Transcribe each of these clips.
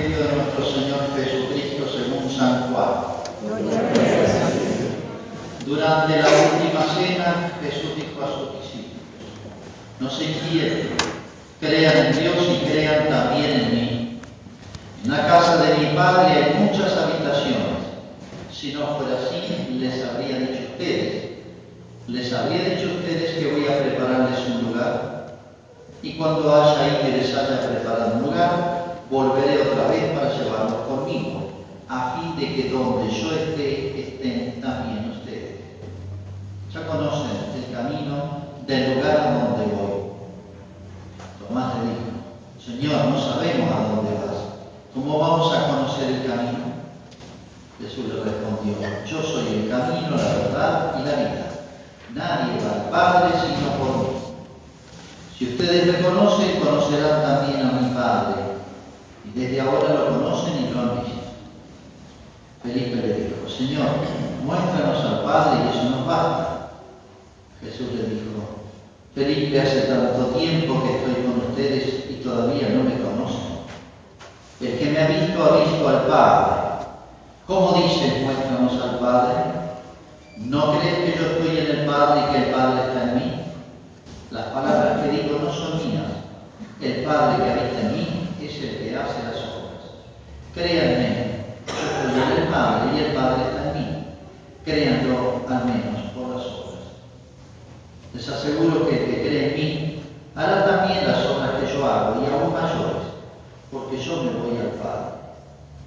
Evangelio de nuestro Señor Jesucristo según San Juan. Durante la última cena, Jesús dijo a sus discípulos, no se inquieten, crean en Dios y crean también en mí. En la casa de mi Padre hay muchas habitaciones. Si no fuera así, les habría dicho a ustedes. Les habría dicho a ustedes que voy a prepararles un lugar. Y cuando haya ahí que les haya preparado un lugar, volveré otra vez para llevarlos conmigo, a fin de que donde yo esté, estén también ustedes. Ya conocen el camino del lugar a donde voy. Tomás le dijo, Señor, no sabemos a dónde vas. ¿Cómo vamos a conocer el camino? Jesús le respondió, yo soy el camino, la verdad y la vida. Nadie va al Padre sino por mí. Si ustedes me conocen, conocerán también a mi Padre. Y desde ahora lo conocen y lo han visto. Felipe le dijo, Señor, muéstranos al Padre y eso nos basta. Jesús le dijo, Felipe, hace tanto tiempo que estoy con ustedes y todavía no me conocen. El que me ha visto ha visto al Padre. ¿Cómo dices, muéstranos al Padre? ¿No crees que yo estoy en el Padre y que el Padre está en mí? Las palabras que digo no son mías. El Padre que habita en mí el que hace las obras. Créanme, yo en el Padre y el Padre está en mí. Créanlo al menos por las obras. Les aseguro que el que cree en mí hará también las obras que yo hago y aún mayores, porque yo me voy al Padre.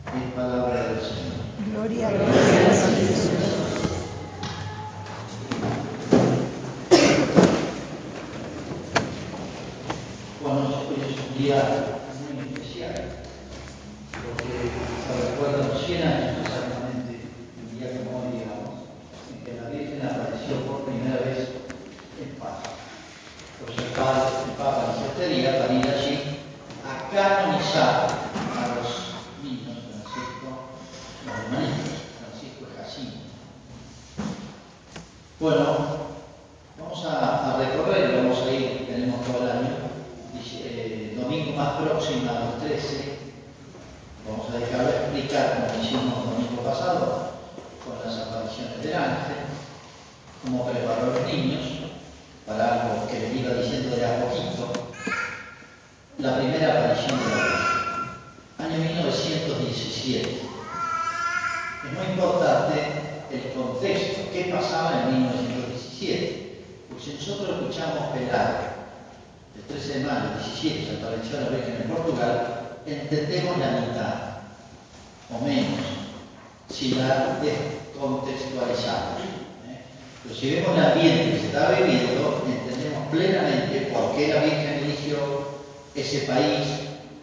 Es palabra del Señor. Gloria a Jesús. Bueno, hoy es un día muy especial, porque se recuerdan los 100 años exactamente, un día como hoy, digamos, en que la Virgen apareció por primera vez en paz. Por eso el Papa, el Papa insistiría para ir allí a canonizar a los niños Francisco, los hermanitos, Francisco y Jacinto. Bueno, vamos a, a recorrer, vamos a ir, tenemos todo el año, eh, domingo más próximo a los 13, vamos a dejar de explicar como hicimos el domingo pasado, con las apariciones del ángel, cómo preparó a los niños para algo que les iba diciendo de a poquito, la primera aparición de la año 1917. Es muy importante el contexto, qué pasaba en 1917. Pues si nosotros escuchamos pelar el 13 de mayo, 17, se apareció la Virgen en Portugal, entendemos la mitad, o menos, si la descontextualizamos. ¿eh? Pero si vemos el ambiente que se está viviendo, entendemos plenamente por qué la Virgen eligió ese país,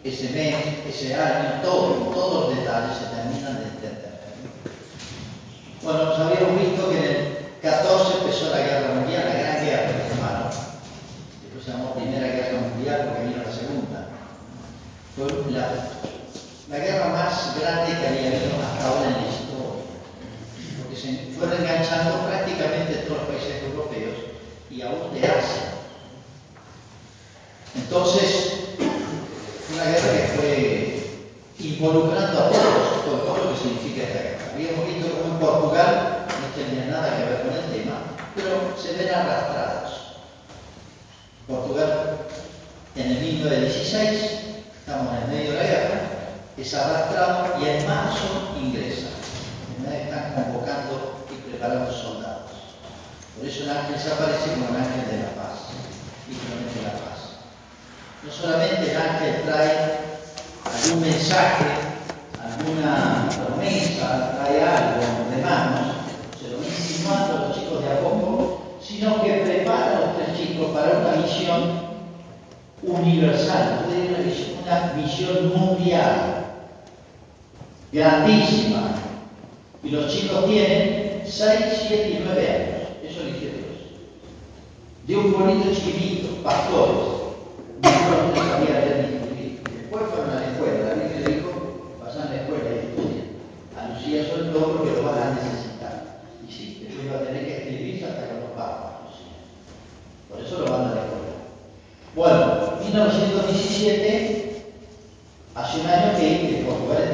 ese mes, ese año, todo, todos los detalles se terminan de. Bueno, nos habíamos visto que en el 14 empezó la guerra mundial, la gran guerra, mis hermanos. Después se llamó Primera Guerra Mundial porque vino la segunda. Fue la, la guerra más grande que había habido hasta ahora en la historia. Porque se fueron enganchando prácticamente todos los países europeos y aún de Asia. Entonces, una guerra que fue involucrando a todos, con todo lo que significa esta guerra. Habíamos visto cómo en Portugal no tenía nada que ver con el tema, pero se ven arrastrados. Portugal, en el 1916, estamos en el medio de la guerra, es arrastrado y en marzo ingresa. Están convocando y preparando soldados. Por eso el ángel se aparece como el ángel de la paz y promete la paz. No solamente el ángel trae algún mensaje, alguna promesa, trae algo de manos, se lo insinuando a los chicos de a poco, sino que prepara a los tres chicos para una misión universal, una misión, mundial, grandísima. Y los chicos tienen 6, 7 y 9 años, eso elige Dios. De un pueblito chiquitito, pastores, ninguno no sabía leer ni escribir. Después fueron a la escuela, la Virgen le dijo, pasan a la escuela y estudian. A Lucía sobre todo porque lo van a necesitar. Y sí, después va a tener que escribirse hasta que los papas, Lucía. Por eso lo van a la escuela. Bueno, 1917, hace un año que, que Portugal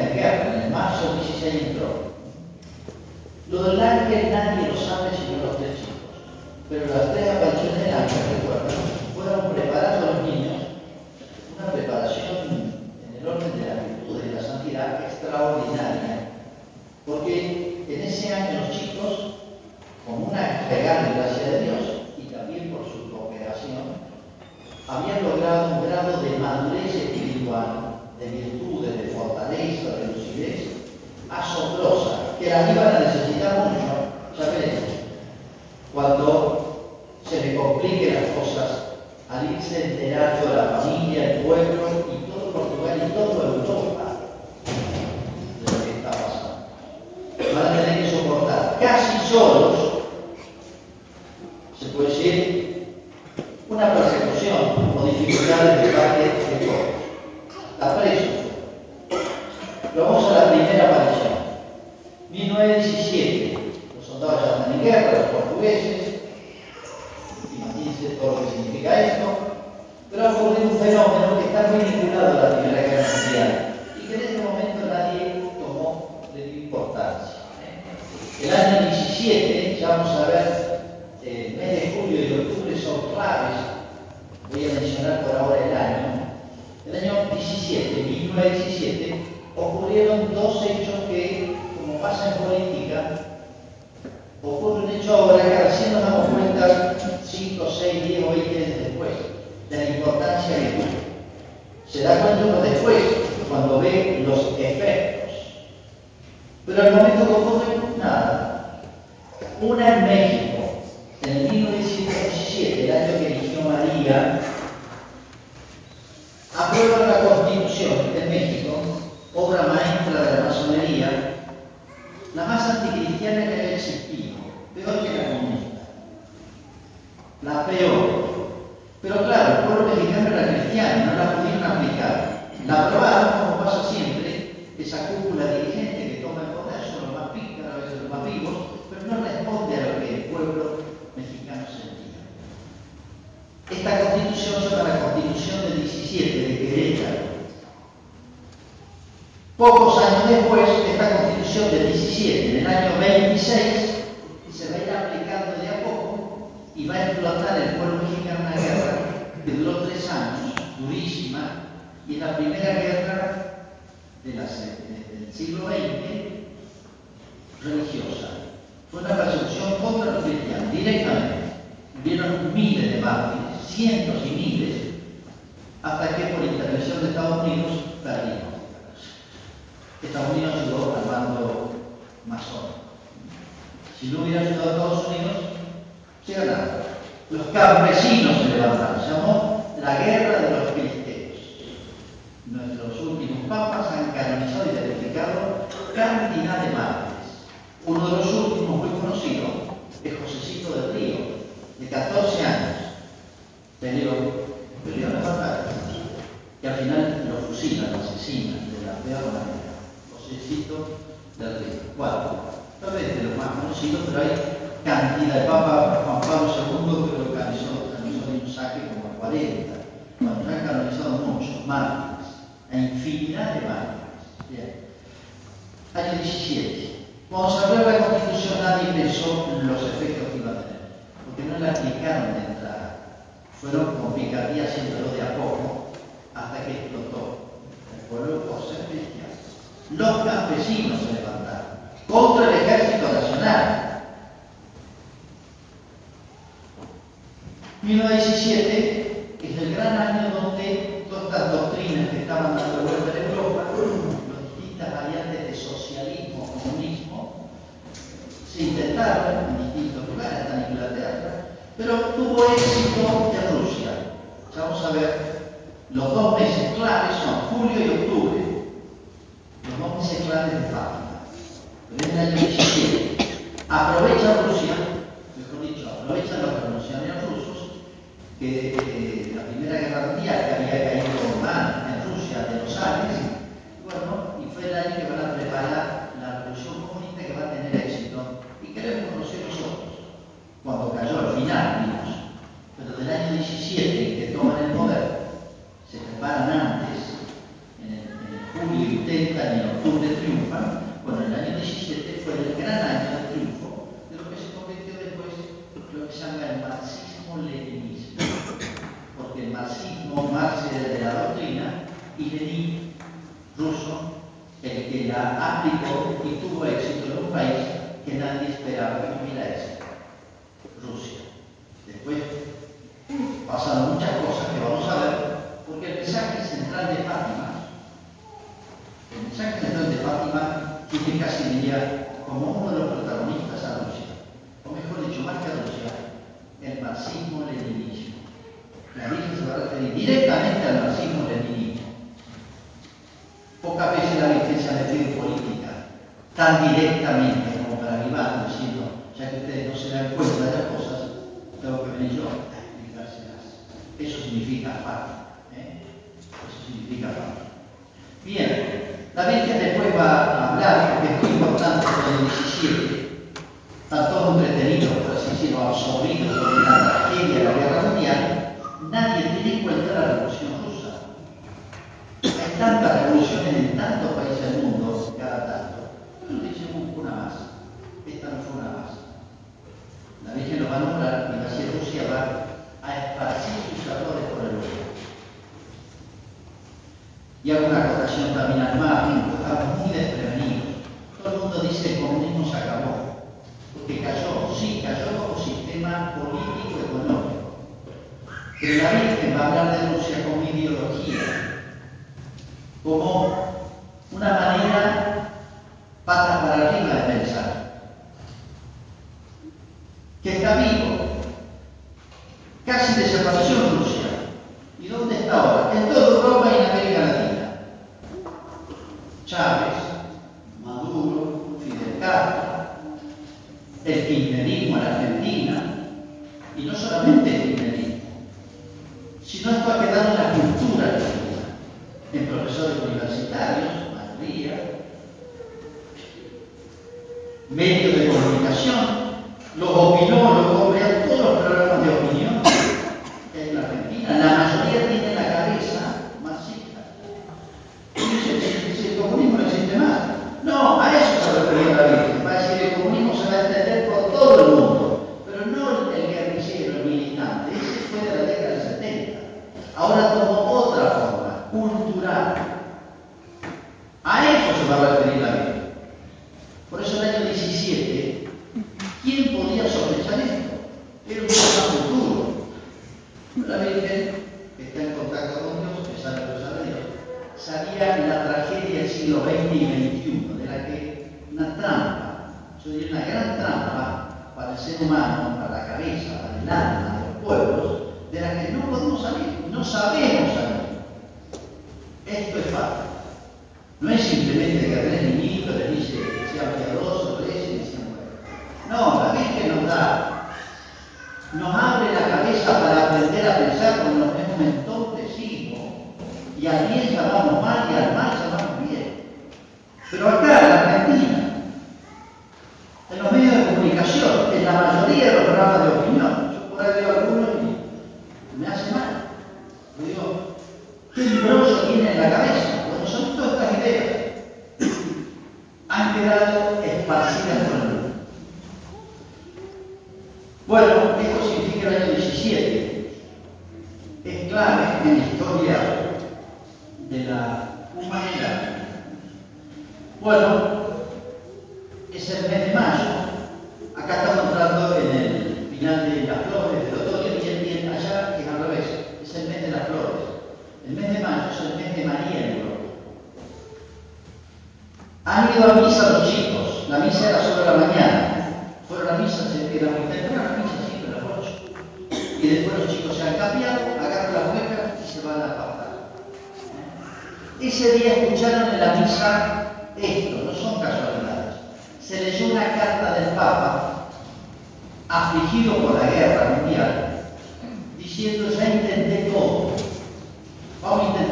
marzo 16 entró. Lo del ángel nadie lo sabe sino los tres chicos. Pero las tres apariciones del ángel, recuerdan, fueron preparadas a los niños, una preparación en el orden de la virtud y de la santidad extraordinaria. Porque en ese año los chicos, con una regalo y gracia de Dios, y también por su cooperación, habían logrado un de madurez espiritual, de virtudes, de fortaleza, de lucidez, asombrosa, que la iban a necesitar mucho, ya veremos, cuando se le compliquen las cosas, al irse enterando la familia, el pueblo fenómeno que está muy vinculado a la Primera Guerra Mundial y que en ese momento nadie tomó de importancia. ¿eh? El año 17, ya vamos a ver, eh, el mes de julio y octubre son claves, voy a mencionar por ahora el año, el año 17, 1917, ocurrieron 12 después, cuando ve los efectos. Pero al momento que ocurre, nada. Una en México, en 1917, el año que eligió María, aprueba la Constitución de México, obra maestra de la masonería, la más anticristiana que haya existido, peor que la comunista. La peor. Pero claro, el pueblo mexicano era cristiano, no la pudieron aplicar. La aprobaron, como pasa siempre, esa cúpula dirigente que toma el poder, son los más pícaros, a veces los más vivos, pero no responde a lo que el pueblo mexicano sentía. Esta constitución se llama la constitución del 17 de Querétaro. Pocos años después, esta constitución del 17, en el año 26, se va a ir aplicando de a poco y va a explotar el pueblo mexicano una guerra que duró tres años, durísima, y en la primera guerra del siglo XX, religiosa. Fue una persecución contra los cristianos, directamente. Hubieron miles de mártires, cientos y miles, hasta que por intervención de Estados Unidos perdimos. Estados Unidos ayudó al bando masón. Si no hubiera ayudado a Estados Unidos, se ganaba. Los campesinos se levantaron, se llamó la guerra de los papas han canonizado y verificado cantidad de mártires. Uno de los últimos muy conocidos es Josecito del Río, de 14 años. Peleó, peleó la batalla. Y al final lo fusilan, lo asesinan de la peor manera. Josecito del Río. Cuatro. Tal vez de los más conocidos, pero hay cantidad. de Papa Juan Pablo II que canonizó, canonizó de un saque como a 40. Bueno, han canonizado muchos mártires, a infinidad de mártires. Bien. Año 17. Cuando se abrió la Constitución nadie pensó en los efectos que iba a tener, porque no la aplicaron de entrada. Fueron con picardía haciéndolo de a poco hasta que explotó el pueblo por. Los campesinos se levantaron contra el ejército nacional. 1917 es el gran año donde estas doctrinas que estaban dando vuelta en Europa, las distintas variantes de socialismo, comunismo, se intentaron en distintos lugares, hasta en Inglaterra, pero tuvo éxito en Rusia. Vamos a ver, los dos meses claves son julio y octubre, los dos meses claves de Fátima. En el año 17, aprovecha Rusia, mejor dicho, aprovechan los revolucionarios rusos, que eh, la Primera Guerra Mundial, que había caído mal en Rusia de los Alpes, bueno, y fue el año que van a preparar la revolución comunista que va a tener éxito, y queremos conocer nosotros, cuando cayó al final, vimos, pero del año 17 que toman el poder, se preparan antes, en el, en julio intentan y en octubre triunfan, tema político-económico. Pero la Virgen va a hablar de Rusia como ideología, como una manera patas para arriba de pensar. Que está bien es clave en la historia de la humanidad. Bueno, es el mes de mayo. Acá estamos entrando en el final de las flores, pero otoño que viene bien allá es al revés. Es el mes de las flores. El mes de mayo es el mes de María en Europa. Han ido a misa los chicos. La misa era sobre la mañana. Fueron a misa, se quedaron Ese día escucharon en la misa esto, no son casualidades. Se leyó una carta del Papa, afligido por la guerra mundial, diciendo ya intenté todo, vamos a intentar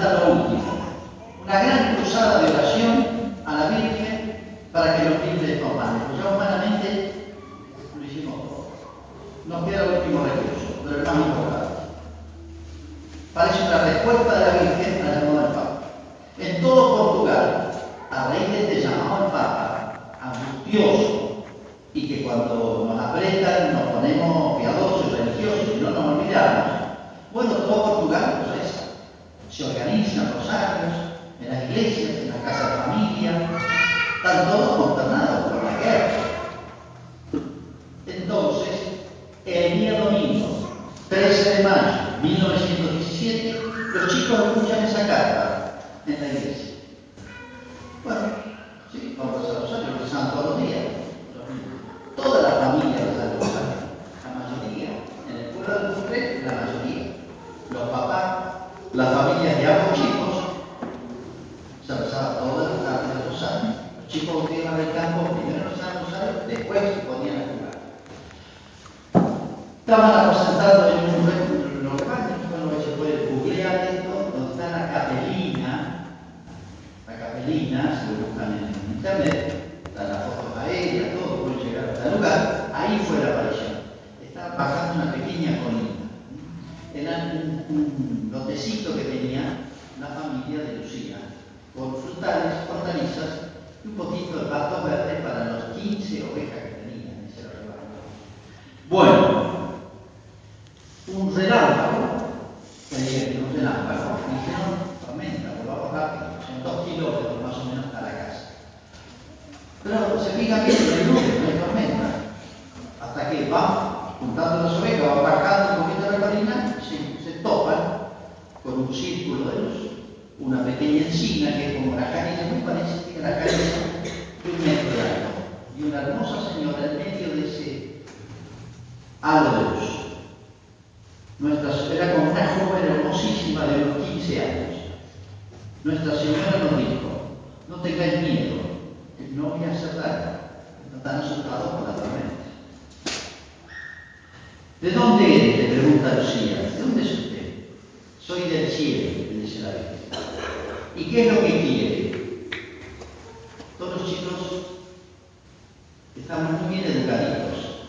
carta en la iglesia. Bueno, sí, vamos a Rosario, rezan todos los días. Toda la familia reza el Rosario, la mayoría. En el pueblo de Monterrey, la mayoría. Los papás, las familias de ambos chicos, se rezaba todas las tardes el Rosario. Los chicos que iban al campo, primero rezaban el Rosario, después se ponían a jugar. Estaban aposentados en un local, bueno, se puede googlear esto, donde está la capelina, la capelina, si lo buscan en internet, están las fotos aéreas, todo, pueden llegar hasta el lugar, ahí fue la aparición. Estaba bajando una pequeña colina. Era un, un lotecito que tenía la familia de Lucía, con y un poquito de pasto verde para los 15 ovejas que tenían en ese rebaño. Bueno, un relámpago, dijeron, un relámpago, dijeron, tormenta, volvamos rápido, son dos kilómetros más o menos hasta la casa. Pero se fija bien, no hay tormenta. Hasta que van juntando las ovejas, van bajando un poquito la colina, se, se topan con un círculo de luz, una pequeña encina que es como la canilla, muy parecida a la canilla de un metro de alto, y una hermosa señora en medio de ese halo de luz. Nuestra, era como una joven hermosísima de unos 15 años. Nuestra Señora nos dijo, no tengáis miedo, que no voy a hacer daño, no están asustados por la tormenta. ¿De dónde eres? le pregunta Lucía. ¿De dónde es usted? Soy del cielo, le dice la Virgen. ¿Y qué es lo que quiere? Todos los chicos estamos muy bien educaditos.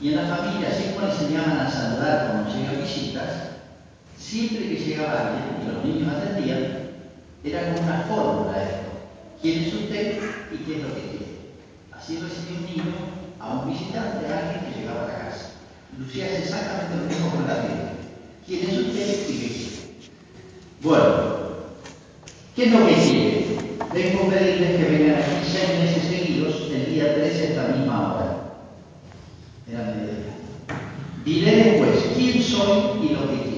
Y en la familia, así como enseñaban a saludar cuando llegan visitas, siempre que llegaba alguien y los niños atendían, era como una fórmula esto. ¿Quién es usted y qué es lo que quiere? Así recibía un niño a un visitante, a alguien que llegaba a la casa. Lucía hace exactamente lo mismo con la Virgen. ¿Quién es usted y qué? Bueno, ¿qué es lo que quiere? Vengo a pedirles que vengan aquí seis meses seguidos, el día 13 a esta misma hora. Era mediodía. Diré después quién soy y lo que quiero.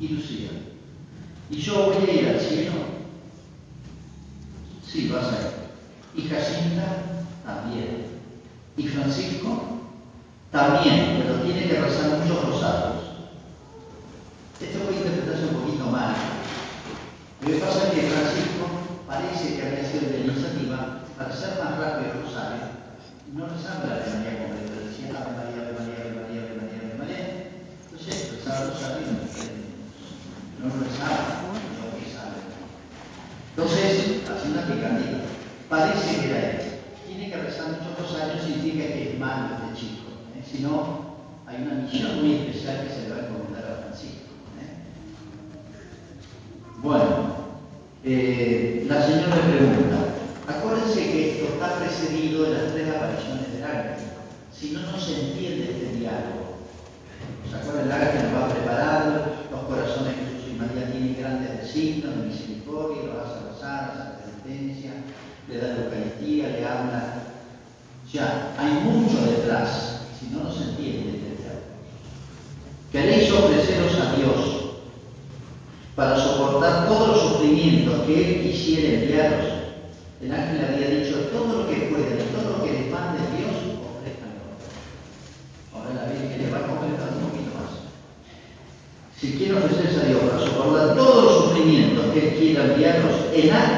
Y Lucía, ¿y yo voy a ir al cielo? Sí, vas a ir. ¿Y Jacinta? También. ¿Y Francisco? También, pero tiene que rezar muchos rosarios. Esto voy a interpretarse un poquito mal. Lo que pasa es que Francisco parece que había sido de la iniciativa para hacer más rápido el rosario. No rezaba la Ave María como le decía Ave María, Ave María, Ave María, Ave María, Ave María. Entonces rezaba el rosario y no, no rezaba lo que sabe. Entonces, haciendo una picardía, parece que él. Tiene que rezar muchos rosarios significa que es malo este chico. ¿eh? Si no, hay una misión muy especial que se le va a encomendar a Francisco. ¿eh? Bueno, eh, la señora pregunta, acuérdense que esto está precedido de las tres apariciones del ángel. Si no, no se entiende este diálogo. ¿Se acuerdan? El ángel nos va preparando, los corazones de Jesús y María tienen grandes designios de misericordia, los hace rezar, hace penitencia, le da la Eucaristía, le habla. Ya, hay mucho detrás, si no, no se entiende este. Queréis ofreceros a Dios para soportar todos los sufrimientos que Él quisiera enviaros. El ángel había dicho, todo lo que puedan, todo lo que les mande Dios, ofrezcanlo. Ahora la Virgen le va a completar un poquito más. Si quiere ofrecerse a Dios para soportar todos los sufrimientos que Él quiera enviaros en acto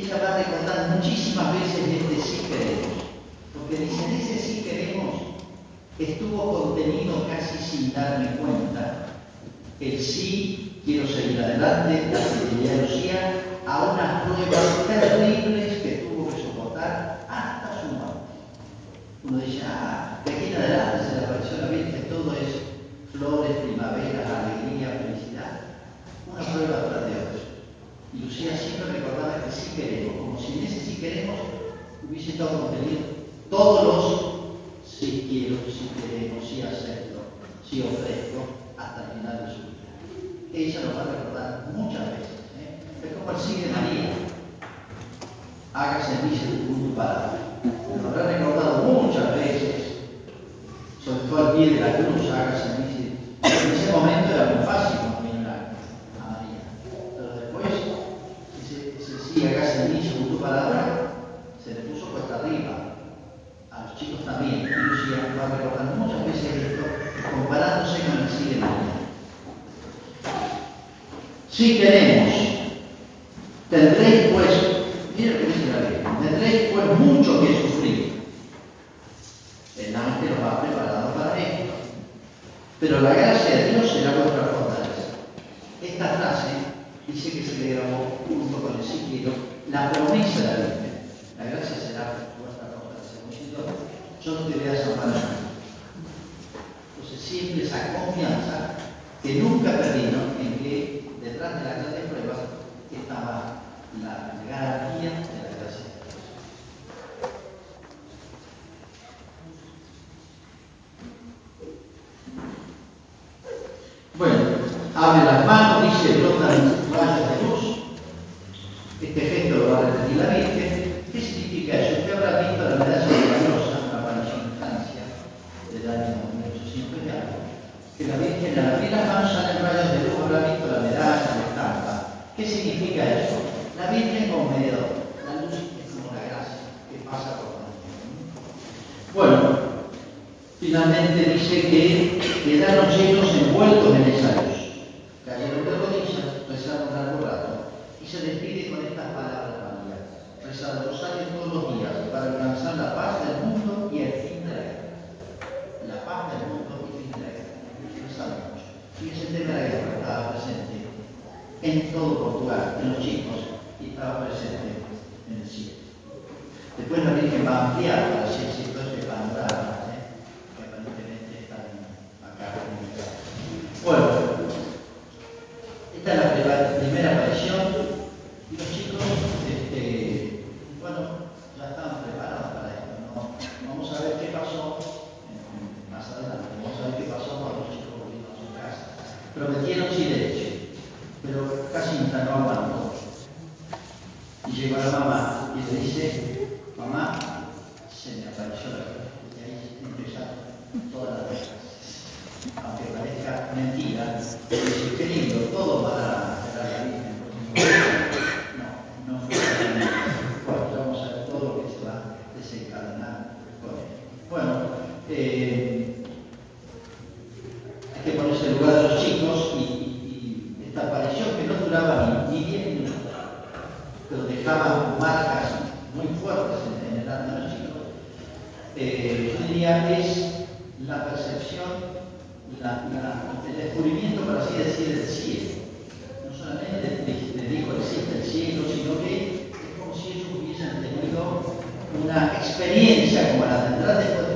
Ella va a recordar muchísimas veces este sí queremos, porque dicen, ese sí queremos estuvo contenido casi sin darme cuenta. El sí, quiero seguir adelante, la Lucía, a unas pruebas terribles que tuvo que soportar hasta su muerte. Uno dice, ah, de aquí en adelante se le apareció la Virgen, todo es flores, primavera, alegría, felicidad. Una prueba para Dios. Lucía siempre recordaba que sí queremos, como si en ese sí queremos hubiese estado contenido todos los sí quiero, sí queremos, sí acepto, sí ofrezco, hasta el final de su vida. Ella lo va a recordar muchas veces. ¿eh? Es como el sí de María. En mí según tu palabra. Lo habrá recordado muchas veces, sobre todo al pie de la cruz, en mí. En ese momento era muy fácil confiar a María. Pero después, ese, ese sí, hágase en mí según tu palabra, se le puso cuesta arriba. A los chicos también. Y Lucía va recordando muchas veces esto, comparándose con el sí de María. Si queremos, tendréis pues, mira lo que dice la Biblia, tendréis pues mucho que sufrir. El ángel os ha preparado para esto. Pero la gracia de Dios será vuestra fortaleza. Esta frase dice que se le grabó junto con el quiero la promesa de la Biblia. La gracia será vuestra fortaleza. Yo no te voy a desamparar. Entonces siempre esa confianza que nunca perdieron en que detrás de la grandes pruebas estaba la garantía de la gracia de Dios. Bueno, abre las manos, dice, brotan rayos de luz. Este gesto lo va a repetir la Virgen. ¿Qué significa eso? Usted habrá visto la medalla gloriosa, una aparición en Francia del año 1800 y algo, que la Virgen al abrir las manos salen rayos de luz, habrá visto la medalla, la estampa. ¿Qué significa eso? La Virgen con medidor. La luz es como la gracia que pasa por la Bueno, finalmente dice que quedaron llenos envueltos en luz. Cayeron de rodillas, rezaron largo rato y se despide con estas palabras María. Rezar el rosario todos los días para alcanzar la paz del mundo y el fin de la guerra. La paz del mundo y el fin de la guerra. Y ese tema de la guerra estaba presente en todo Portugal, en los chicos, y estaba presente en el cielo. Después la Virgen va a ampliar para así decirlo este panorama, ¿eh? que aparentemente está acá en el Bueno, esta es la primera, primera aparición y los chicos, este, bueno, ya estaban preparados para esto. ¿no? Vamos a ver qué pasó en- más adelante, vamos a ver qué pasó cuando los chicos volvieron a su casa. Prometieron silencio, pero casi no aguantó. Y llegó la mamá y le dice, mamá, se me apareció la vida. Y ahí empezaron todas las cosas. Aunque parezca mentira, dice, qué lindo, todo para cerrar la Virgen. No, no fue así. Bueno, vamos a ver todo lo que se va a desencadenar con él. Bueno, eh, hay que ponerse en lugar de los chicos y, y- y esta aparición que no duraba ni, ni 10 minutos, pero dejaba marcas muy fuertes en, en el alma de los chicos, eh, yo diría que es la percepción, el descubrimiento, por así decir, del cielo. No solamente les, les digo existe el cielo, sino que es como si ellos hubiesen tenido una experiencia como la tendrán después